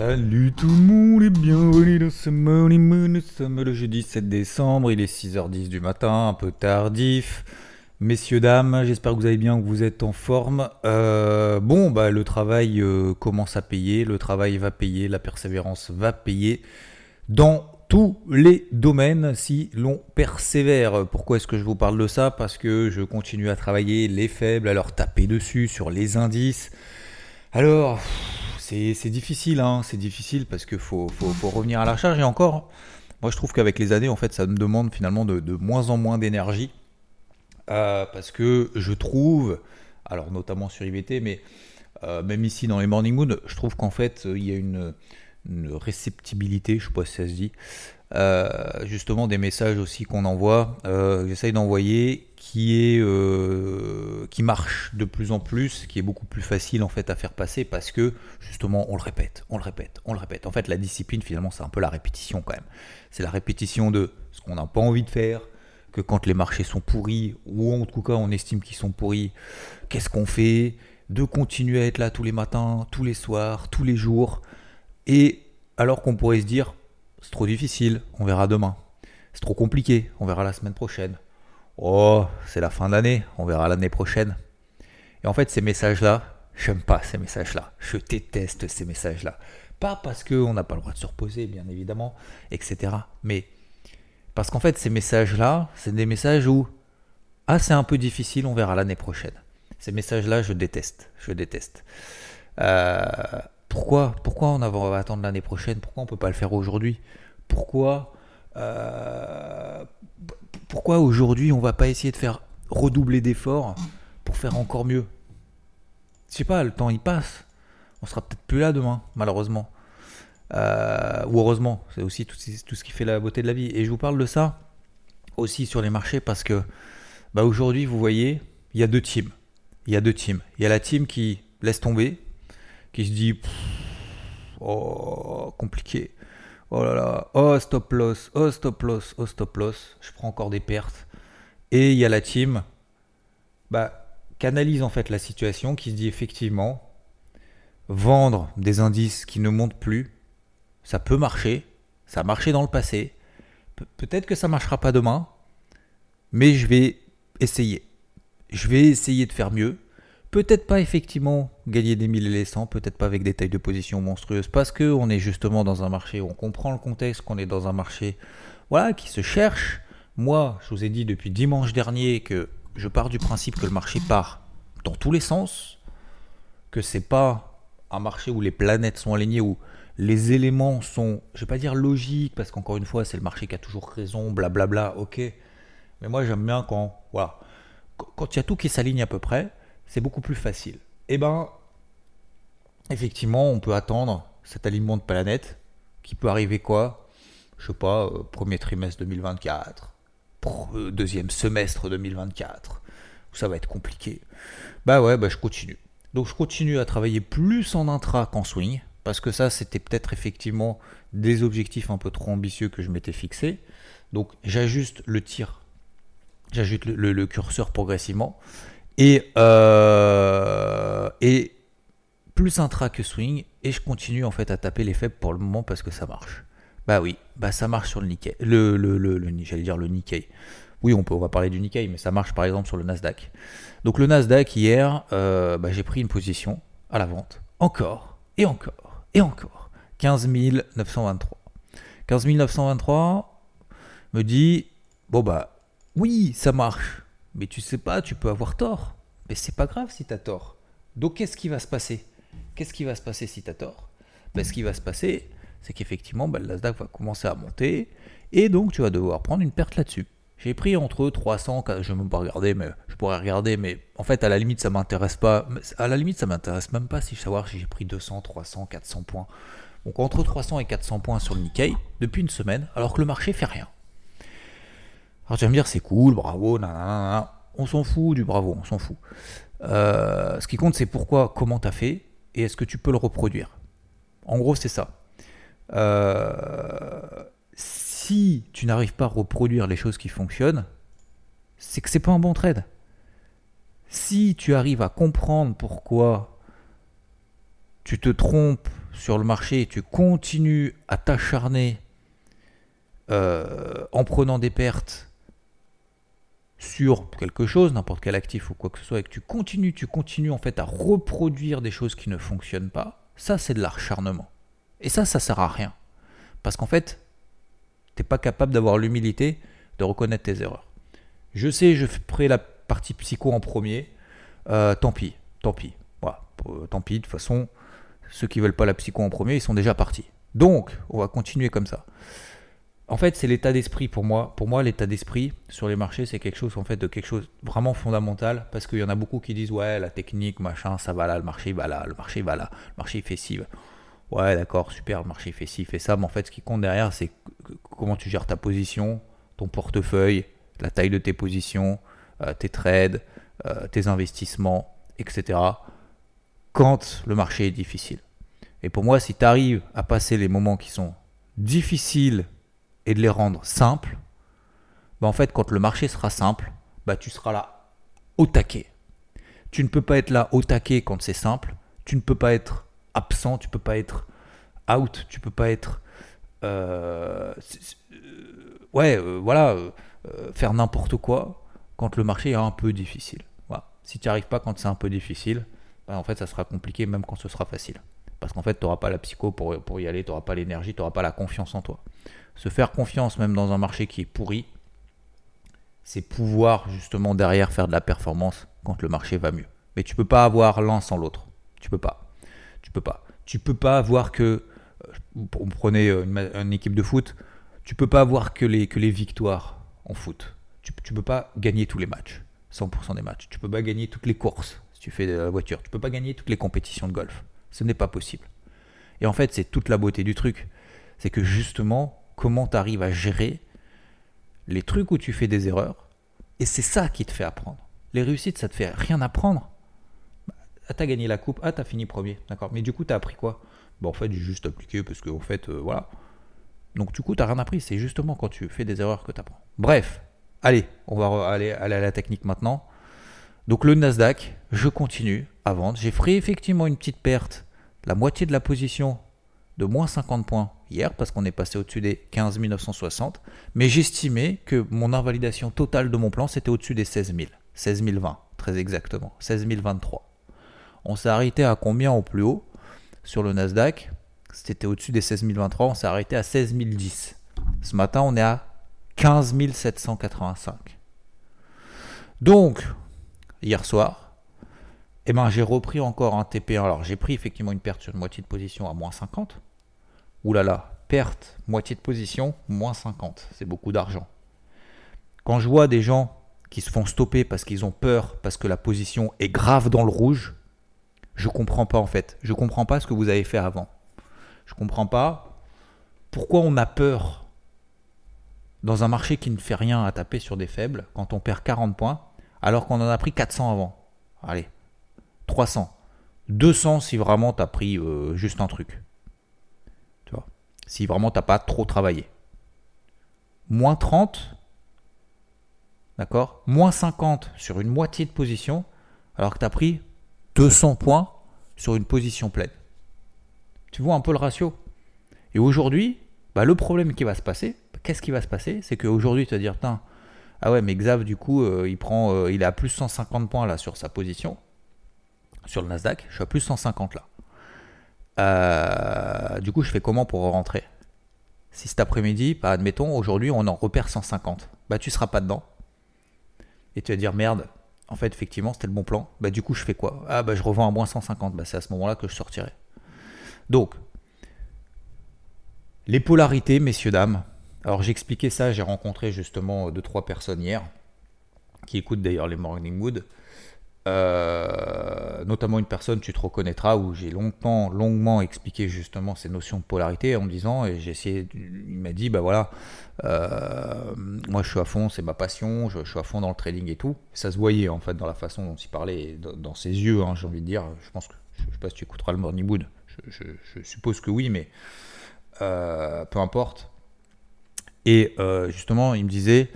Salut tout le monde et bienvenue dans ce Morning Moon. Nous sommes le jeudi 7 décembre, il est 6h10 du matin, un peu tardif. Messieurs, dames, j'espère que vous allez bien, que vous êtes en forme. Euh, bon, bah, le travail euh, commence à payer, le travail va payer, la persévérance va payer dans tous les domaines si l'on persévère. Pourquoi est-ce que je vous parle de ça? Parce que je continue à travailler les faibles, à leur taper dessus sur les indices. Alors, c'est difficile, hein, c'est difficile parce qu'il faut, revenir à la charge. Et encore, moi je trouve qu'avec les années, en fait, ça me demande finalement de, moins en moins d'énergie. Euh, parce que je trouve, alors notamment sur IVT, mais euh, même ici dans les Morning Moon, je trouve qu'en fait, il y a une une réceptibilité, je ne sais pas si ça se dit, euh, justement des messages aussi qu'on envoie, euh, j'essaye d'envoyer qui euh, qui marche de plus en plus, qui est beaucoup plus facile en fait à faire passer parce que justement on le répète, on le répète, on le répète. En fait la discipline finalement c'est un peu la répétition quand même. C'est la répétition de ce qu'on n'a pas envie de faire, que quand les marchés sont pourris, ou en tout cas on estime qu'ils sont pourris, qu'est-ce qu'on fait? De continuer à être là tous les matins, tous les soirs, tous les jours, et alors qu'on pourrait se dire, c'est trop difficile, on verra demain. C'est trop compliqué, on verra la semaine prochaine. Oh, c'est la fin d'année, on verra l'année prochaine. Et en fait, ces messages-là, j'aime pas ces messages-là. Je déteste ces messages-là. Pas parce qu'on n'a pas le droit de se reposer, bien évidemment, etc. Mais parce qu'en fait, ces messages-là, c'est des messages où Ah, c'est un peu difficile, on verra l'année prochaine. Ces messages-là, je déteste. Je déteste. Euh, pourquoi, pourquoi on va attendre l'année prochaine? Pourquoi on ne peut pas le faire aujourd'hui? Pourquoi, euh, pourquoi aujourd'hui on ne va pas essayer de faire redoubler d'efforts pour faire encore mieux? Je sais pas, le temps il passe. On sera peut-être plus là demain, malheureusement. Euh, ou heureusement, c'est aussi tout, ce qui fait la beauté de la vie. Et je vous parle de ça aussi sur les marchés parce que bah aujourd'hui, vous voyez, il y a deux teams. Il y a deux teams. Il y a la team qui laisse tomber, qui se dit oh compliqué. Oh là là oh stop loss oh stop loss oh stop loss. Je prends encore des pertes. Et il y a la team bah canalise en fait la situation qui se dit effectivement vendre des indices qui ne montent plus ça peut marcher. Ça a marché dans le passé. Peut-être que ça marchera pas demain mais je vais essayer. Je vais essayer de faire mieux Peut-être pas effectivement gagner des mille et les cents, peut-être pas avec des tailles de position monstrueuses, parce qu'on est justement dans un marché où on comprend le contexte, qu'on est dans un marché voilà, qui se cherche. Moi, je vous ai dit depuis dimanche dernier que je pars du principe que le marché part dans tous les sens, que c'est pas un marché où les planètes sont alignées, où les éléments sont, je vais pas dire logiques, parce qu'encore une fois, c'est le marché qui a toujours raison, blablabla, ok. Mais moi, j'aime bien quand, voilà, quand il y a tout qui s'aligne à peu près, c'est beaucoup plus facile. Eh ben, effectivement, on peut attendre cet alignement de planète qui peut arriver quoi? Je sais pas, euh, premier trimestre 2024, euh, deuxième semestre 2024, où ça va être compliqué. Bah ouais, bah je continue. Donc je continue à travailler plus en intra qu'en swing, parce que ça c'était peut-être effectivement des objectifs un peu trop ambitieux que je m'étais fixé. Donc j'ajuste le tir, j'ajuste le, curseur progressivement. Et, euh, et plus intra que swing. Et je continue en fait à taper les faibles pour le moment parce que ça marche. Bah oui, bah ça marche sur le Nikkei. Le, le, le, j'allais dire le Nikkei. Oui, on, peut, on va parler du Nikkei, mais ça marche par exemple sur le Nasdaq. Donc le Nasdaq hier, euh, bah, j'ai pris une position à la vente. Encore, et encore, et encore. 15 923. 15 923 me dit, bon bah oui, ça marche. Mais tu sais pas, tu peux avoir tort. Mais c'est pas grave si tu as tort. Donc qu'est-ce qui va se passer? Qu'est-ce qui va se passer si tu as tort? Ben, Ce qui va se passer, c'est qu'effectivement, ben, le Nasdaq va commencer à monter. Et donc tu vas devoir prendre une perte là-dessus. J'ai pris entre 300, je ne vais même pas regarder, mais je pourrais regarder, mais en fait, à la limite, ça m'intéresse pas. À la limite, ça m'intéresse même pas si je savoir si j'ai pris 200, 300, 400 points. Donc entre 300 et 400 points sur le Nikkei depuis une semaine, alors que le marché fait rien. Alors tu vas me dire, c'est cool, bravo, nanana. On s'en fout du bravo, on s'en fout. Euh, ce qui compte, c'est pourquoi, comment tu as fait, et est-ce que tu peux le reproduire. En gros, c'est ça. Euh, si tu n'arrives pas à reproduire les choses qui fonctionnent, c'est que c'est pas un bon trade. Si tu arrives à comprendre pourquoi tu te trompes sur le marché et tu continues à t'acharner euh, en prenant des pertes sur quelque chose, n'importe quel actif ou quoi que ce soit, et que tu continues, tu continues en fait à reproduire des choses qui ne fonctionnent pas, ça c'est de l'acharnement. Et ça, ça sert à rien. Parce qu'en fait, pas capable d'avoir l'humilité de reconnaître tes erreurs. Je sais, je ferai la partie psycho en premier. Euh, tant pis, tant pis. Voilà, euh, tant pis, de toute façon, ceux qui veulent pas la psycho en premier, ils sont déjà partis. Donc, on va continuer comme ça. En fait, c'est l'état d'esprit pour moi. Pour moi, l'état d'esprit sur les marchés, c'est quelque chose en fait de quelque chose vraiment fondamental parce qu'il y en a beaucoup qui disent ouais, la technique, machin, ça va là, le marché va là, le marché va là, le marché fait ci. Ouais, d'accord, super, le marché fait ci, fait ça, mais en fait, ce qui compte derrière, c'est comment tu gères ta position, ton portefeuille, la taille de tes positions, euh, tes trades, euh, tes investissements, etc. Quand le marché est difficile. Et pour moi, si tu arrives à passer les moments qui sont difficiles et de les rendre simples, bah en fait, quand le marché sera simple, bah tu seras là au taquet. Tu ne peux pas être là au taquet quand c'est simple. Tu ne peux pas être absent, tu peux pas être out, tu peux pas être euh, euh, ouais, euh, voilà, faire n'importe quoi quand le marché est un peu difficile. Si tu n'y arrives pas quand c'est un peu difficile, bah, en fait, ça sera compliqué même quand ce sera facile. Parce qu'en fait, tu n'auras pas la psycho pour, pour y aller, tu n'auras pas l'énergie, tu n'auras pas la confiance en toi. Se faire confiance même dans un marché qui est pourri, c'est pouvoir justement derrière faire de la performance quand le marché va mieux. Mais tu peux pas avoir l'un sans l'autre. Tu peux pas. Tu peux pas. Tu peux pas avoir que vous prenez une, équipe de foot, tu peux pas avoir que les, victoires en foot. Tu, tu peux pas gagner tous les matchs, 100% des matchs. Tu peux pas gagner toutes les courses si tu fais de la voiture. Tu peux pas gagner toutes les compétitions de golf. Ce n'est pas possible. Et en fait, c'est toute la beauté du truc. C'est que justement, comment tu arrives à gérer les trucs où tu fais des erreurs. Et c'est ça qui te fait apprendre. Les réussites, ça te fait rien apprendre. Ah, t'as gagné la coupe, ah, t'as fini premier, d'accord. Mais du coup, t'as appris quoi? Bah, en fait, j'ai juste appliqué parce que, en fait, euh, voilà. Donc, du coup, tu n'as rien appris. C'est justement quand tu fais des erreurs que tu apprends. Bref, allez, on va aller, à la technique maintenant. Donc, le Nasdaq, je continue à vendre. J'ai fait effectivement une petite perte, la moitié de la position de moins 50 points hier parce qu'on est passé au-dessus des 15 960. Mais j'estimais que mon invalidation totale de mon plan, c'était au-dessus des 16 000. 16 020, très exactement. 16 023. On s'est arrêté à combien au plus haut? Sur le Nasdaq. C'était au-dessus des 16 023, on s'est arrêté à 16 010. Ce matin, on est à 15 785. Donc, hier soir, eh ben, j'ai repris encore un TP1. Alors, j'ai pris effectivement une perte sur une moitié de position à moins 50. Là, perte, moitié de position, moins 50. C'est beaucoup d'argent. Quand je vois des gens qui se font stopper parce qu'ils ont peur, parce que la position est grave dans le rouge, je comprends pas en fait. Je comprends pas ce que vous avez fait avant. Je comprends pas pourquoi on a peur dans un marché qui ne fait rien à taper sur des faibles quand on perd 40 points alors qu'on en a pris 400 avant. Allez, 300. 200 si vraiment tu as pris euh, juste un truc. Si vraiment t'as pas trop travaillé. Moins 30. D'accord? Moins 50 sur une moitié de position alors que tu as pris 200 points sur une position pleine. Tu vois un peu le ratio? Et aujourd'hui, bah, le problème qui va se passer, qu'est-ce qui va se passer? C'est qu'aujourd'hui, tu vas dire, ah ouais, mais Xav, du coup, euh, il, prend, euh, il est à plus 150 points là sur sa position, sur le Nasdaq, je suis à plus 150 là. Euh, du coup, je fais comment pour rentrer? Si cet après-midi, bah, admettons, aujourd'hui, on en repère 150, bah tu seras pas dedans. Et tu vas dire, merde, en fait, effectivement, c'était le bon plan. Bah, du coup, je fais quoi? Ah, bah, je revends à moins 150. Bah, c'est à ce moment-là que je sortirai. Donc, les polarités, messieurs, dames, Alors j'expliquais ça, j'ai rencontré justement deux trois personnes hier qui écoutent d'ailleurs les Morning Mood. Euh, notamment une personne, tu te reconnaîtras, où j'ai longtemps, longuement expliqué justement ces notions de polarité en me disant, et j'ai essayé, il m'a dit, bah voilà, euh, moi je suis à fond, c'est ma passion, je, suis à fond dans le trading et tout. Ça se voyait en fait dans la façon dont il parlait, dans, ses yeux, hein, j'ai envie de dire. Je pense que, je, sais pas si tu écouteras le Morning je, suppose que oui, mais euh, peu importe. Et justement, il me disait,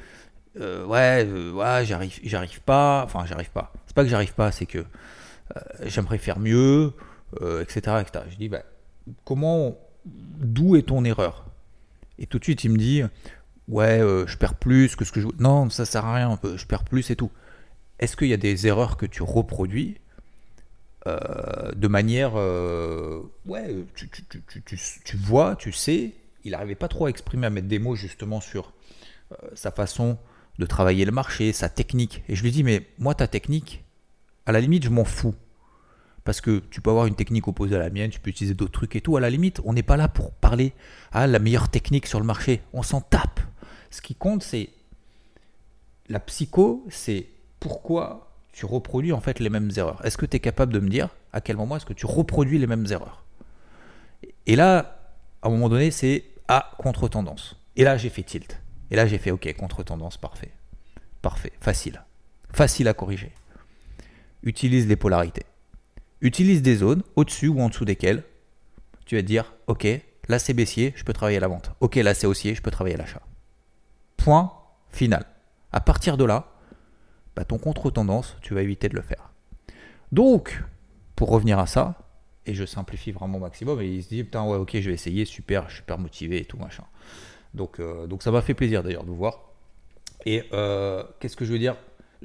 ouais, ouais, j'arrive, j'arrive pas, enfin j'arrive pas pas que j'arrive pas, c'est que euh, j'aimerais faire mieux, etc., euh, etc. Je dis, bah, comment, d'où est ton erreur? Et tout de suite, il me dit, ouais, euh, je perds plus que ce que je. Non, ça sert à rien, je perds plus et tout. Est-ce qu'il y a des erreurs que tu reproduis de manière. ouais, tu, tu, vois, tu sais, il n'arrivait pas trop à exprimer, à mettre des mots justement sur sa façon de travailler le marché, sa technique. Et je lui dis, mais moi, ta technique, à la limite, je m'en fous. Parce que tu peux avoir une technique opposée à la mienne, tu peux utiliser d'autres trucs et tout. À la limite, on n'est pas là pour parler à la meilleure technique sur le marché. On s'en tape. Ce qui compte, c'est la psycho, c'est pourquoi tu reproduis en fait les mêmes erreurs. Est-ce que tu es capable de me dire à quel moment est-ce que tu reproduis les mêmes erreurs? Et là, à un moment donné, c'est à contre-tendance. Et là, j'ai fait tilt. Et là, j'ai fait OK, contre-tendance, parfait. Parfait, facile. Facile à corriger utilise les polarités. Utilise des zones au-dessus ou en dessous desquelles tu vas te dire Ok, là c'est baissier, je peux travailler à la vente. Ok, là c'est haussier, je peux travailler à l'achat. Point final. À partir de là, bah, ton contre-tendance, tu vas éviter de le faire. Donc, pour revenir à ça, et je simplifie vraiment au maximum, et il se dit Putain, ouais, ok, je vais essayer, super, super motivé et tout machin. Donc, euh, donc ça m'a fait plaisir d'ailleurs de vous voir. Et euh, qu'est-ce que je veux dire?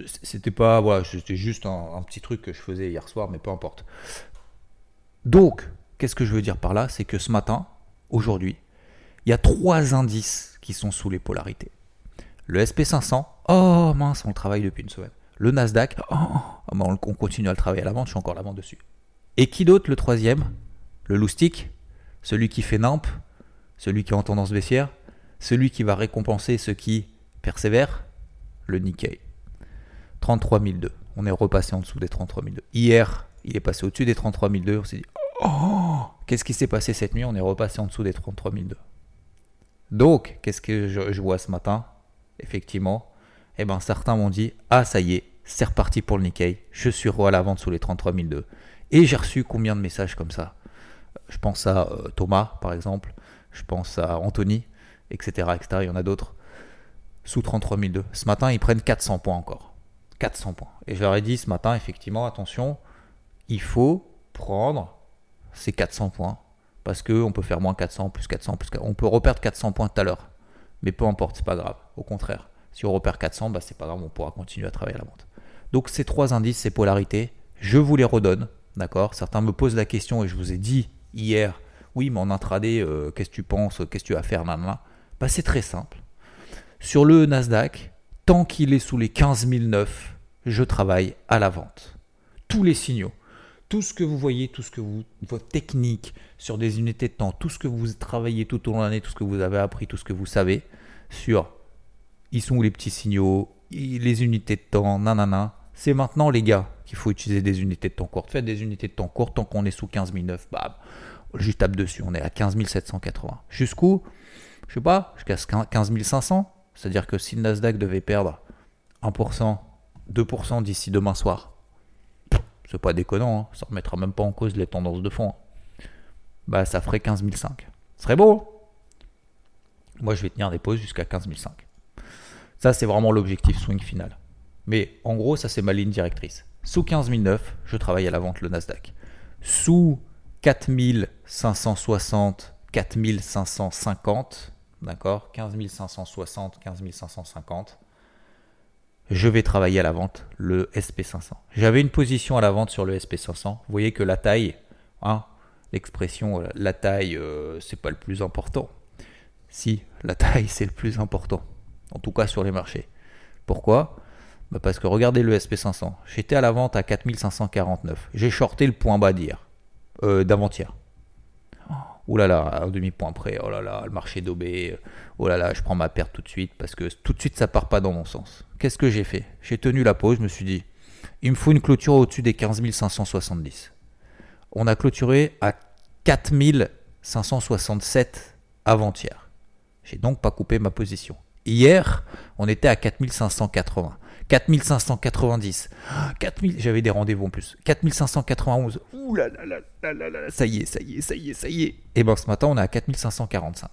C'était pas, voilà, c'était juste un, petit truc que je faisais hier soir, mais peu importe. Donc, qu'est-ce que je veux dire par là? C'est que ce matin, aujourd'hui, il y a trois indices qui sont sous les polarités. Le SP500, oh mince, on le travaille depuis une semaine. Le Nasdaq, oh, oh on continue à le travailler à la vente, je suis encore à la dessus. Et qui d'autre le troisième? Le loustic, celui qui fait NAMP, celui qui est en tendance baissière, celui qui va récompenser ceux qui persévèrent, le Nikkei. 33 002. On est repassé en dessous des 33 002. Hier, il est passé au-dessus des 33 002. On s'est dit, oh, qu'est-ce qui s'est passé cette nuit? On est repassé en dessous des 33 002. Donc, qu'est-ce que je, vois ce matin? Effectivement, eh ben, certains m'ont dit, ah ça y est, c'est reparti pour le Nikkei. Je suis re à la vente sous les 33 002. Et j'ai reçu combien de messages comme ça? Je pense à euh, Thomas, par exemple. Je pense à Anthony, etc. etc. Il y en a d'autres. Sous 33 002. Ce matin, ils prennent 400 points encore. 400 points. Et je leur ai dit ce matin, effectivement, attention, il faut prendre ces 400 points. Parce qu'on peut faire moins 400, plus 400, plus 400. On peut reperdre 400 points tout à l'heure. Mais peu importe, c'est pas grave. Au contraire, si on repère 400, bah, c'est pas grave, on pourra continuer à travailler à la vente. Donc ces trois indices, ces polarités, je vous les redonne. D'accord? Certains me posent la question et je vous ai dit hier, oui, mais en intraday, euh, qu'est-ce que tu penses? Qu'est-ce que tu vas faire? Là, bah, C'est très simple. Sur le Nasdaq, tant qu'il est sous les 15 009, je travaille à la vente. Tous les signaux, tout ce que vous voyez, tout ce que vous, votre technique sur des unités de temps, tout ce que vous travaillez tout au long de l'année, tout ce que vous avez appris, tout ce que vous savez sur ils sont où les petits signaux, les unités de temps, nanana. C'est maintenant, les gars, qu'il faut utiliser des unités de temps courtes. Faites des unités de temps courtes tant qu'on est sous 15 009, bah, je tape dessus, on est à 15 780. Jusqu'où? Je sais pas, jusqu'à 15 500 c'est-à-dire que si le Nasdaq devait perdre 1%, 2% d'ici demain soir, c'est pas déconnant, hein, ça remettra même pas en cause les tendances de fond. Hein. Bah ça ferait 15 500. Ce serait beau hein. Moi je vais tenir des pauses jusqu'à 15 500. Ça c'est vraiment l'objectif swing final. Mais en gros ça c'est ma ligne directrice. Sous 15 009, je travaille à la vente le Nasdaq. Sous 4560, 4550, d'accord 15 560, 15 550. Je vais travailler à la vente le SP500. J'avais une position à la vente sur le SP500. Vous voyez que la taille, hein, l'expression euh, la taille, euh, c'est pas le plus important. Si, la taille, c'est le plus important. En tout cas sur les marchés. Pourquoi? Bah, Parce que regardez le SP500. J'étais à la vente à 4549. J'ai shorté le point bas d'hier, euh, d'avant-hier. Oh là là, un demi-point près, oh là là, le marché daubé, oh là là, je prends ma perte tout de suite parce que tout de suite ça part pas dans mon sens. Qu'est-ce que j'ai fait? J'ai tenu la pause, je me suis dit, il me faut une clôture au-dessus des 15 570. On a clôturé à 4 567 avant-hier. J'ai donc pas coupé ma position. Hier, on était à 4580. 4590. 4000, j'avais des rendez-vous en plus. 4591. Ouh là là là là là ça y est, ça y est, ça y est, ça y est. Et ben ce matin, on est à 4545.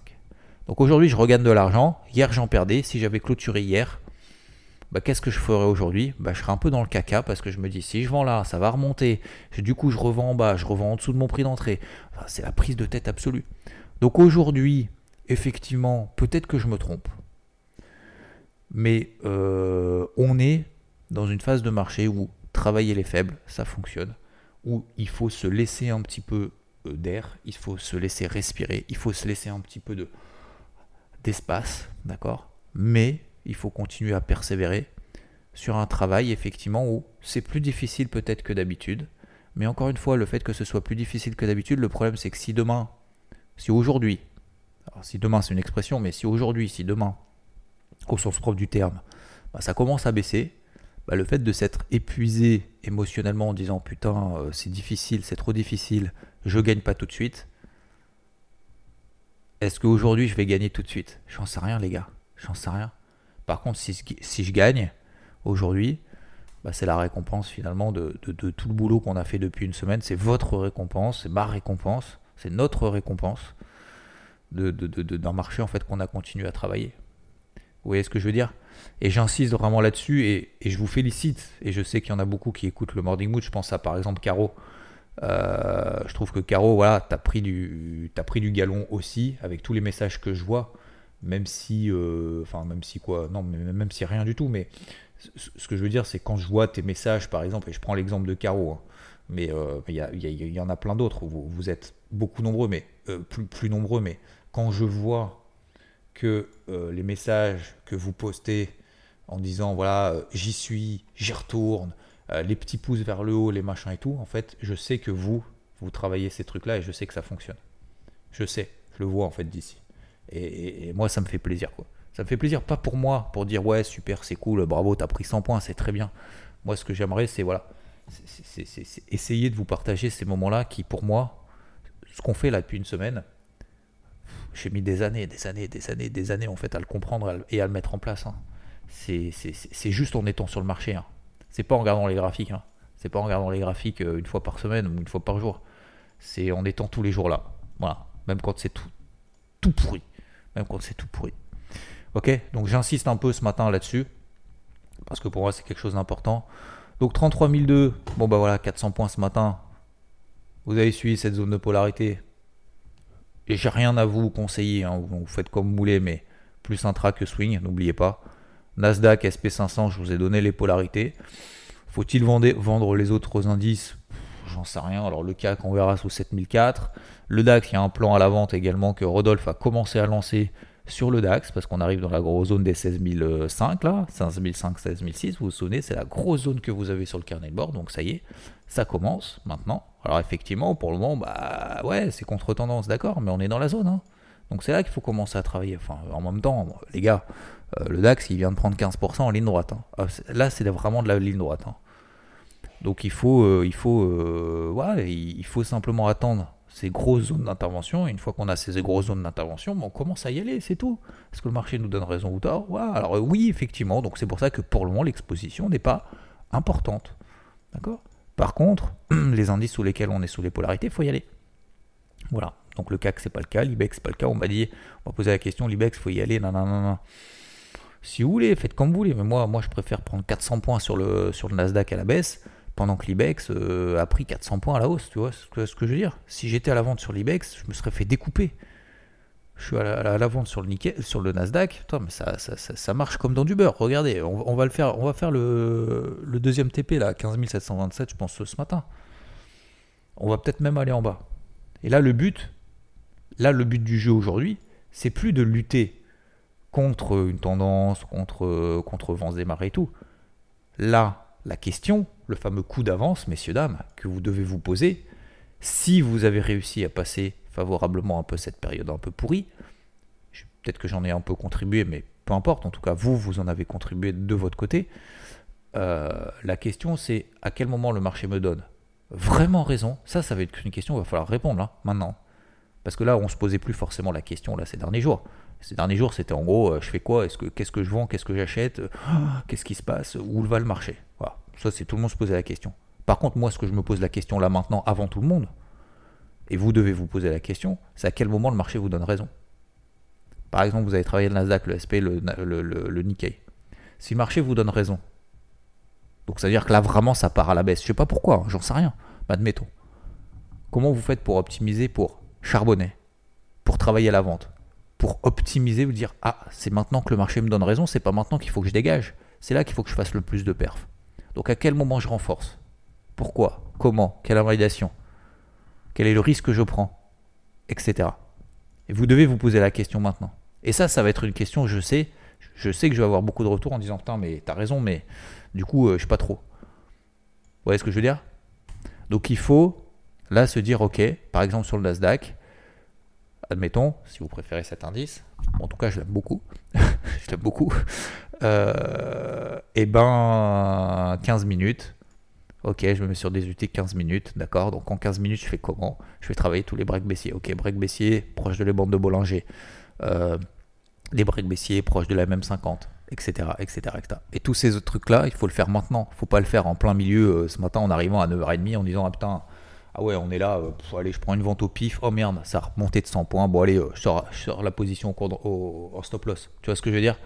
Donc aujourd'hui, je regagne de l'argent. Hier, j'en perdais. Si j'avais clôturé hier, bah, qu'est-ce que je ferais aujourd'hui? Bah, Je serais un peu dans le caca parce que je me dis, si je vends là, ça va remonter. Du coup, je revends en bas, je revends en dessous de mon prix d'entrée. c'est la prise de tête absolue. Donc aujourd'hui, effectivement, peut-être que je me trompe. Mais euh, on est dans une phase de marché où travailler les faibles, ça fonctionne. Où il faut se laisser un petit peu euh, d'air, il faut se laisser respirer, il faut se laisser un petit peu de d'espace, d'accord? Mais il faut continuer à persévérer sur un travail effectivement où c'est plus difficile peut-être que d'habitude. Mais encore une fois, le fait que ce soit plus difficile que d'habitude, le problème c'est que si demain, si aujourd'hui, si demain c'est une expression, mais si aujourd'hui, si demain, au sens propre du terme, bah, ça commence à baisser, bah, le fait de s'être épuisé émotionnellement en disant putain euh, c'est difficile, c'est trop difficile, je gagne pas tout de suite, est-ce qu'aujourd'hui je vais gagner tout de suite? J'en sais rien les gars, j'en sais rien. Par contre, si, je gagne aujourd'hui, bah, c'est la récompense finalement de, tout le boulot qu'on a fait depuis une semaine. C'est votre récompense, c'est ma récompense, c'est notre récompense d'un marché en fait qu'on a continué à travailler. Vous voyez ce que je veux dire? Et j'insiste vraiment là-dessus et, je vous félicite. Et je sais qu'il y en a beaucoup qui écoutent le Morning Mood. Je pense à par exemple Caro. Euh, je trouve que Caro, voilà, t'as pris du, as pris du galon aussi avec tous les messages que je vois même si, euh, enfin même si quoi, non, même si rien du tout, mais ce que je veux dire, c'est quand je vois tes messages, par exemple, et je prends l'exemple de Caro, hein, mais euh, il y, en a plein d'autres, vous, vous, êtes beaucoup nombreux, mais plus, plus, nombreux, mais quand je vois que les messages que vous postez en disant, voilà, j'y suis, j'y retourne, les petits pouces vers le haut, les machins et tout, en fait, je sais que vous, vous travaillez ces trucs-là et je sais que ça fonctionne. Je sais, je le vois en fait d'ici. Et, moi, ça me fait plaisir. Quoi. Ça me fait plaisir, pas pour moi, pour dire ouais, super, c'est cool, bravo, t'as pris 100 points, c'est très bien. Moi, ce que j'aimerais, c'est voilà, c'est essayer de vous partager ces moments-là qui, pour moi, ce qu'on fait là depuis une semaine, j'ai mis des années, des années, des années, des années en fait à le comprendre et à le mettre en place. Hein. C'est juste en étant sur le marché. Hein. C'est pas en regardant les graphiques. Hein. C'est pas en regardant les graphiques euh, une fois par semaine ou une fois par jour. C'est en étant tous les jours là. Voilà. Même quand c'est tout, tout pourri même quand c'est tout pourri. Ok, donc j'insiste un peu ce matin là-dessus, parce que pour moi c'est quelque chose d'important. Donc 33 002, bon bah voilà, 400 points ce matin. Vous avez suivi cette zone de polarité. Et j'ai rien à vous conseiller, hein. vous, faites comme vous voulez, mais plus intra que swing, n'oubliez pas. Nasdaq, SP500, je vous ai donné les polarités. Faut-il vendre les autres indices? J'en sais rien. Alors le CAC, on verra sous 7004. Le DAX, il y a un plan à la vente également que Rodolphe a commencé à lancer sur le DAX parce qu'on arrive dans la grosse zone des 16005 là, 16005, 16006, vous vous souvenez, c'est la grosse zone que vous avez sur le carnet de bord, donc ça y est, ça commence maintenant. Alors effectivement, pour le moment, bah ouais, c'est contre-tendance, d'accord, mais on est dans la zone. Hein. Donc c'est là qu'il faut commencer à travailler. Enfin, en même temps, les gars, euh, le DAX, il vient de prendre 15% en ligne droite. Hein. Ah, là, c'est vraiment de la ligne droite. Hein. Donc il faut, euh, il faut, euh, il faut simplement attendre ces grosses zones d'intervention. Une fois qu'on a ces grosses zones d'intervention, on commence à y aller, c'est tout. Est-ce que le marché nous donne raison ou tort? Alors euh, oui, effectivement. Donc c'est pour ça que pour le moment, l'exposition n'est pas importante. D'accord? Par contre, les indices sous lesquels on est sous les polarités, il faut y aller. Voilà. Donc le CAC, c'est pas le cas. L'IBEX, c'est pas le cas. On m'a dit, on va poser la question, l'IBEX, faut y aller. Non. Si vous voulez, faites comme vous voulez. Mais moi, moi je préfère prendre 400 points sur le, sur le Nasdaq à la baisse pendant que l'IBEX euh, a pris 400 points à la hausse, tu vois ce que, ce que je veux dire Si j'étais à la vente sur l'IBEX, je me serais fait découper. Je suis à la, vente sur le, sur le Nasdaq, mais ça, ça, marche comme dans du beurre. Regardez, on, va le faire, on va faire le, deuxième TP là, 15 727, je pense ce matin. On va peut-être même aller en bas. Et là, le but, là, le but du jeu aujourd'hui, c'est plus de lutter contre une tendance, contre, contre vents des marées et tout. Là, la question, le fameux coup d'avance, messieurs, dames, que vous devez vous poser, Si vous avez réussi à passer favorablement un peu cette période un peu pourrie, peut-être que j'en ai un peu contribué, mais peu importe, en tout cas vous, vous en avez contribué de votre côté. Euh, la question c'est à quel moment le marché me donne vraiment raison? Ça, ça va être une question, il va falloir répondre là, maintenant. Parce que là, on se posait plus forcément la question là ces derniers jours. Ces derniers jours, c'était en gros, euh, je fais quoi? Est-ce que qu'est-ce que je vends? Qu'est-ce que j'achète? Qu'est-ce qui se passe? Où va le marché? Voilà. Ça, c'est tout le monde se posait la question. Par contre, moi, ce que je me pose la question là maintenant, avant tout le monde, et vous devez vous poser la question, c'est à quel moment le marché vous donne raison? Par exemple, vous avez travaillé le Nasdaq, le SP, le, le, Nikkei. Si le marché vous donne raison, donc ça veut dire que là vraiment ça part à la baisse. Je sais pas pourquoi, hein, j'en sais rien. Mais admettons. Comment vous faites pour optimiser pour charbonner, pour travailler à la vente, pour optimiser, vous dire ah c'est maintenant que le marché me donne raison, c'est pas maintenant qu'il faut que je dégage, c'est là qu'il faut que je fasse le plus de perf. Donc à quel moment je renforce? Pourquoi? Comment? Quelle invalidation? Quel est le risque que je prends? Etc. Et vous devez vous poser la question maintenant. Et ça, ça va être une question, je sais, je sais que je vais avoir beaucoup de retours en disant putain mais t'as raison, mais du coup euh, je sais pas trop. Vous voyez ce que je veux dire? Donc il faut là se dire ok, par exemple sur le Nasdaq, admettons, si vous préférez cet indice, en tout cas je l'aime beaucoup, je l'aime beaucoup, euh, et eh ben 15 minutes, ok, je me mets sur des UT 15 minutes, d'accord, donc en 15 minutes je fais comment? Je vais travailler tous les breaks baissiers, ok, break baissier proche de les bandes de Bollinger, euh, les breaks baissiers proches de la même 50, etc., etc., etc. Et tous ces autres trucs-là, il faut le faire maintenant, il faut pas le faire en plein milieu euh, ce matin en arrivant à 9h30 en disant ah putain, ah ouais, on est là, euh, allez, je prends une vente au pif, oh merde, ça a remonté de 100 points, bon allez, euh, je, sors, la position au, en stop loss. Tu vois ce que je veux dire?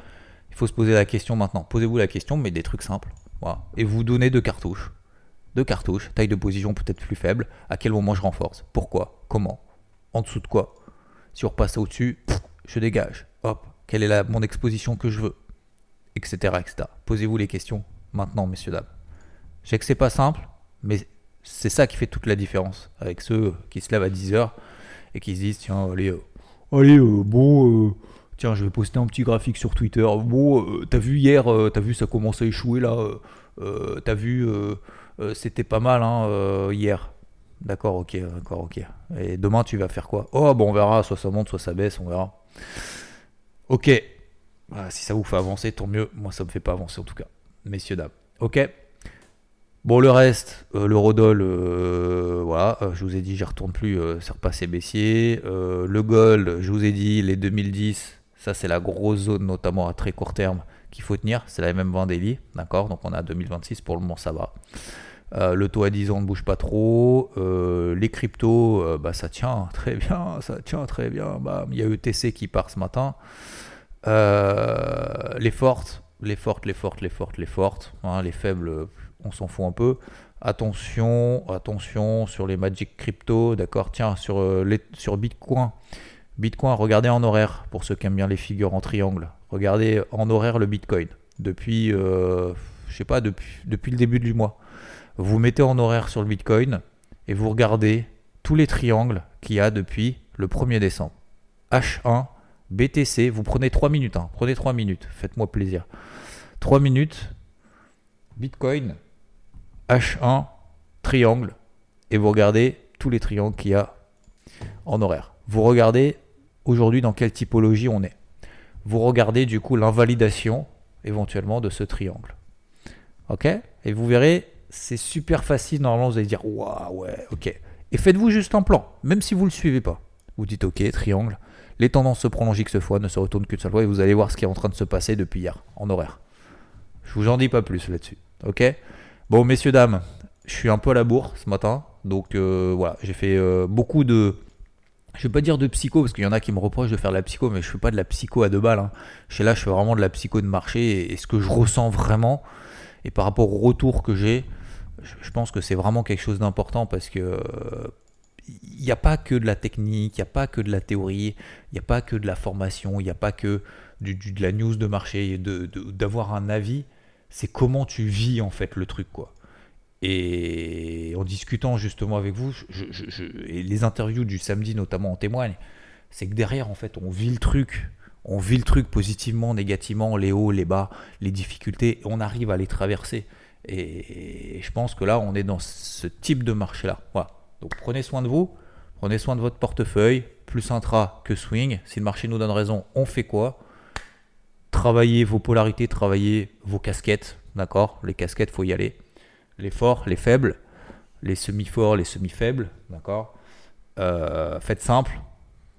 Il faut se poser la question maintenant. Posez-vous la question, mais des trucs simples. Et vous donnez deux cartouches. Deux cartouches, taille de position peut-être plus faible, à quel moment je renforce Pourquoi Comment En dessous de quoi Si on repasse au-dessus, je dégage. Hop, quelle est la, mon exposition que je veux Etc. etc. Posez-vous les questions maintenant, messieurs, dames. Je sais que c'est pas simple, mais c'est ça qui fait toute la différence avec ceux qui se lèvent à 10h et qui se disent tiens, allez, euh, allez euh, bon, euh, tiens, je vais poster un petit graphique sur Twitter. Bon, t'as vu hier, t'as vu, ça commence à échouer là. t'as vu, c'était pas mal hein, hier. D'accord, ok, d'accord, ok. Et demain, tu vas faire quoi? Oh, bon, on verra, soit ça monte, soit ça baisse, on verra. Ok. si ça vous fait avancer, tant mieux. Moi, ça me fait pas avancer en tout cas. Messieurs, dames. Ok. Bon, le reste, euh, le Rodol, euh, voilà, euh, je vous ai dit, j'y retourne plus, c'est repassé baissier. le Gold, je vous ai dit, les 2010, ça c'est la grosse zone, notamment à très court terme, qu'il faut tenir. C'est la même Vendélie, d'accord? Donc on a 2026, pour le moment ça va. le taux à 10 ans ne bouge pas trop. les cryptos, bah, ça tient très bien, ça tient très bien. Bah, il y a ETC qui part ce matin. les fortes, les fortes, les fortes, les fortes, les fortes. Hein, les faibles, on s'en fout un peu. Attention, attention sur les Magic Crypto, d'accord? Tiens, sur, euh, sur Bitcoin. Bitcoin, regardez en horaire, pour ceux qui aiment bien les figures en triangle. Regardez en horaire le Bitcoin. Depuis, euh, je sais pas, depuis, depuis le début du mois. Vous mettez en horaire sur le Bitcoin et vous regardez tous les triangles qu'il y a depuis le 1er décembre. H1, BTC, vous prenez 3 minutes, hein. prenez 3 minutes, faites-moi plaisir. 3 minutes, Bitcoin, H1, triangle, et vous regardez tous les triangles qu'il y a en horaire. Vous regardez aujourd'hui dans quelle typologie on est? Vous regardez du coup l'invalidation éventuellement de ce triangle. Ok? Et vous verrez, c'est super facile. Normalement, vous allez dire Waouh, ouais, ok. Et faites-vous juste un plan, même si vous ne le suivez pas. Vous dites Ok, triangle. Les tendances se prolongent X fois, ne se retournent qu'une seule fois, et vous allez voir ce qui est en train de se passer depuis hier, en horaire. Je vous en dis pas plus là-dessus. Ok? Bon, messieurs, dames, je suis un peu à la bourre ce matin. Donc euh, voilà, j'ai fait euh, beaucoup de. Je vais pas dire de psycho, parce qu'il y en a qui me reprochent de faire de la psycho, mais je fais pas de la psycho à deux balles. Hein. Chez là, je fais vraiment de la psycho de marché et, ce que je ressens vraiment. Et par rapport au retour que j'ai, je, pense que c'est vraiment quelque chose d'important parce que. il n'y a pas que de la technique, il n'y a pas que de la théorie, il n'y a pas que de la formation, il n'y a pas que de la news de marché, d'avoir un avis c'est comment tu vis en fait le truc quoi. Et en discutant justement avec vous, et les interviews du samedi notamment en témoignent, c'est que derrière en fait on vit le truc, on vit le truc positivement, négativement, les hauts, les bas, les difficultés, et on arrive à les traverser. Et je pense que là on est dans ce type de marché là. Voilà. Donc prenez soin de vous, prenez soin de votre portefeuille, plus intra que swing. Si le marché nous donne raison, on fait quoi? Travaillez vos polarités, travaillez vos casquettes, d'accord? Les casquettes, faut y aller. Les forts, les faibles, les semi-forts, les semi-faibles, d'accord euh, Faites simple.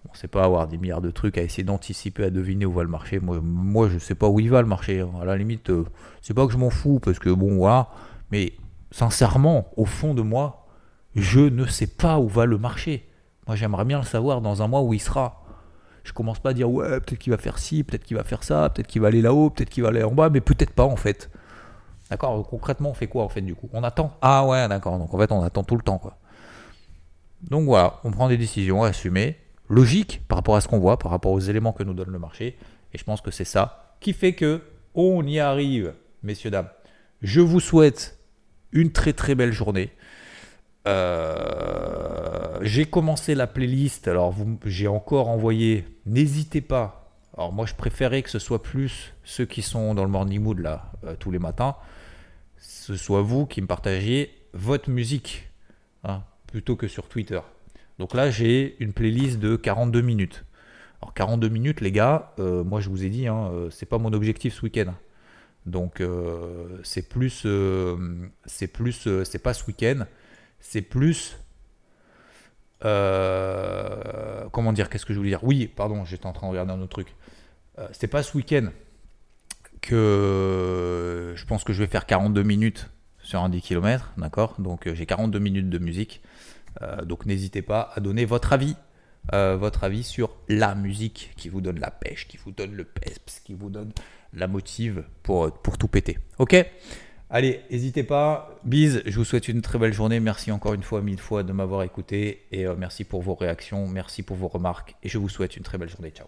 On ne sait pas avoir des milliards de trucs à essayer d'anticiper, à deviner où va le marché. Moi, je ne sais pas où il va le marché. À la limite, euh, c'est pas que je m'en fous, parce que bon, voilà. Mais sincèrement, au fond de moi, je ne sais pas où va le marché. Moi, j'aimerais bien le savoir dans un mois où il sera. Je commence pas à dire ouais, peut-être qu'il va faire ci, peut-être qu'il va faire ça, peut-être qu'il va aller là-haut, peut-être qu'il va aller en bas, mais peut-être pas en fait. D'accord Concrètement, on fait quoi en fait du coup? On attend? Ah ouais, d'accord. Donc en fait, on attend tout le temps quoi. Donc voilà, on prend des décisions assumées, logiques par rapport à ce qu'on voit, par rapport aux éléments que nous donne le marché. Et je pense que c'est ça qui fait que on y arrive, messieurs, dames. Je vous souhaite une très très belle journée. Euh, j'ai commencé la playlist, alors j'ai encore envoyé, n'hésitez pas. Alors moi je préférais que ce soit plus ceux qui sont dans le morning mood là euh, tous les matins, ce soit vous qui me partagiez votre musique hein, plutôt que sur Twitter. Donc là j'ai une playlist de 42 minutes. Alors 42 minutes les gars, euh, moi je vous ai dit, hein, c'est pas mon objectif ce week-end. Donc c'est plus, c'est plus, c'est pas ce week-end c'est plus. Euh, comment dire Qu'est-ce que je voulais dire? Oui, pardon, j'étais en train de regarder un autre truc. Euh, c'est pas ce week-end que je pense que je vais faire 42 minutes sur un 10 km, d'accord? Donc euh, j'ai 42 minutes de musique. donc n'hésitez pas à donner votre avis. votre avis sur la musique qui vous donne la pêche, qui vous donne le peps, qui vous donne la motive pour, tout péter. Ok? Allez, n'hésitez pas. Bise, je vous souhaite une très belle journée. Merci encore une fois, mille fois de m'avoir écouté. Et euh, merci pour vos réactions, merci pour vos remarques. Et je vous souhaite une très belle journée. Ciao.